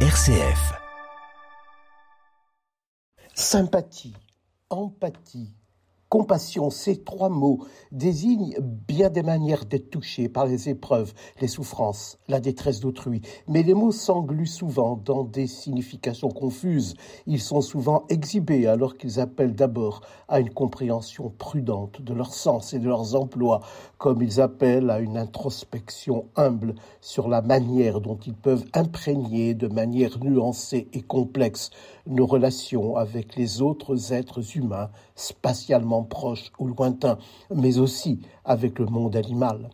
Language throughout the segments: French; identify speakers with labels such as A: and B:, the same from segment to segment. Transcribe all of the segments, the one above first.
A: RCF.
B: Sympathie, empathie, compassion, ces trois mots désignent bien des manières d'être touché par les épreuves, les souffrances, la détresse d'autrui. Mais les mots s'engluent souvent dans des significations confuses. Ils sont souvent exhibés alors qu'ils appellent d'abord à une compréhension prudente de leur sens et de leurs emplois, comme ils appellent à une introspection humble sur la manière dont ils peuvent imprégner de manière nuancée et complexe nos relations avec les autres êtres humains spatialement proches ou lointains, mais aussi avec le monde animal.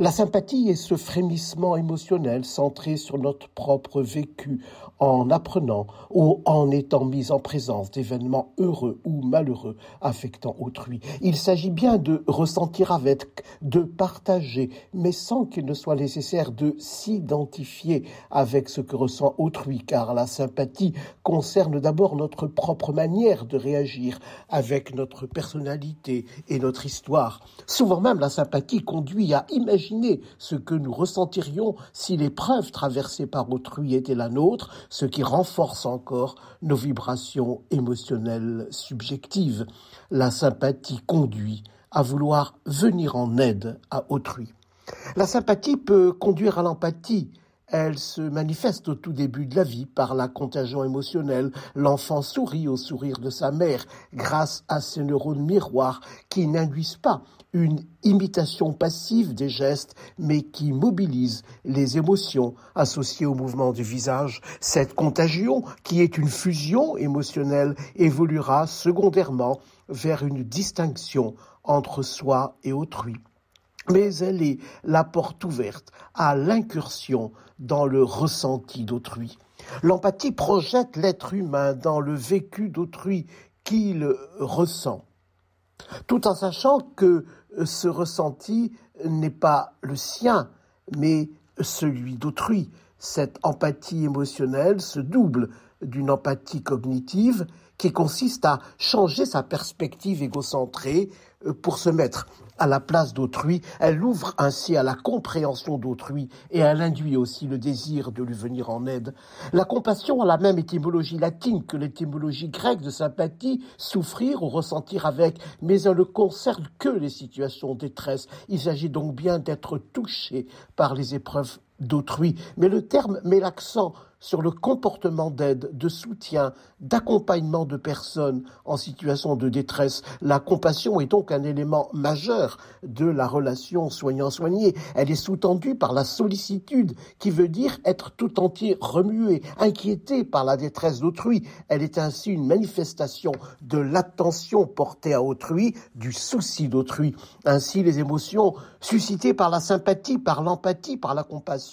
B: La sympathie est ce frémissement émotionnel centré sur notre propre vécu en apprenant ou en étant mis en présence d'événements heureux ou malheureux affectant autrui. Il s'agit bien de ressentir avec, de partager, mais sans qu'il ne soit nécessaire de s'identifier avec ce que ressent autrui, car la sympathie concerne d'abord notre propre manière de réagir avec notre personnalité et notre histoire. Souvent même, la sympathie conduit à imaginer ce que nous ressentirions si l'épreuve traversée par autrui était la nôtre, ce qui renforce encore nos vibrations émotionnelles subjectives. La sympathie conduit à vouloir venir en aide à autrui. La sympathie peut conduire à l'empathie, elle se manifeste au tout début de la vie par la contagion émotionnelle. L'enfant sourit au sourire de sa mère grâce à ses neurones miroirs qui n'induisent pas une imitation passive des gestes, mais qui mobilisent les émotions associées au mouvement du visage. Cette contagion, qui est une fusion émotionnelle, évoluera secondairement vers une distinction entre soi et autrui mais elle est la porte ouverte à l'incursion dans le ressenti d'autrui. L'empathie projette l'être humain dans le vécu d'autrui qu'il ressent, tout en sachant que ce ressenti n'est pas le sien, mais celui d'autrui. Cette empathie émotionnelle se double d'une empathie cognitive qui consiste à changer sa perspective égocentrée pour se mettre à la place d'autrui. Elle ouvre ainsi à la compréhension d'autrui et elle induit aussi le désir de lui venir en aide. La compassion a la même étymologie latine que l'étymologie grecque de sympathie, souffrir ou ressentir avec, mais elle ne concerne que les situations de détresse. Il s'agit donc bien d'être touché par les épreuves d'autrui. Mais le terme met l'accent sur le comportement d'aide, de soutien, d'accompagnement de personnes en situation de détresse. La compassion est donc un élément majeur de la relation soignant-soigné. Elle est sous-tendue par la sollicitude, qui veut dire être tout entier remué, inquiété par la détresse d'autrui. Elle est ainsi une manifestation de l'attention portée à autrui, du souci d'autrui. Ainsi, les émotions suscitées par la sympathie, par l'empathie, par la compassion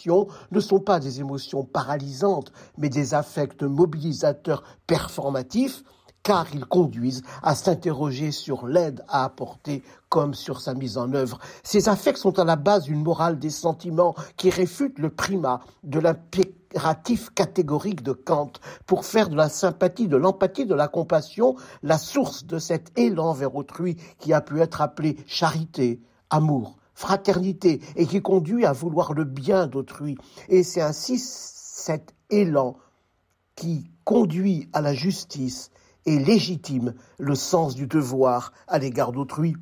B: ne sont pas des émotions paralysantes mais des affects mobilisateurs performatifs, car ils conduisent à s'interroger sur l'aide à apporter comme sur sa mise en œuvre. Ces affects sont à la base d'une morale des sentiments qui réfute le primat de l'impératif catégorique de Kant pour faire de la sympathie, de l'empathie, de la compassion la source de cet élan vers autrui qui a pu être appelé charité, amour, fraternité et qui conduit à vouloir le bien d'autrui. Et c'est ainsi cet élan qui conduit à la justice et légitime le sens du devoir à l'égard d'autrui.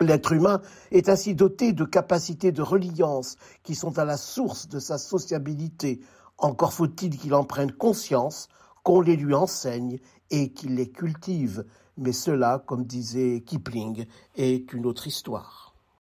B: L'être humain est ainsi doté de capacités de reliance qui sont à la source de sa sociabilité. Encore faut-il qu'il en prenne conscience, qu'on les lui enseigne et qu'il les cultive. Mais cela, comme disait Kipling, est une autre histoire.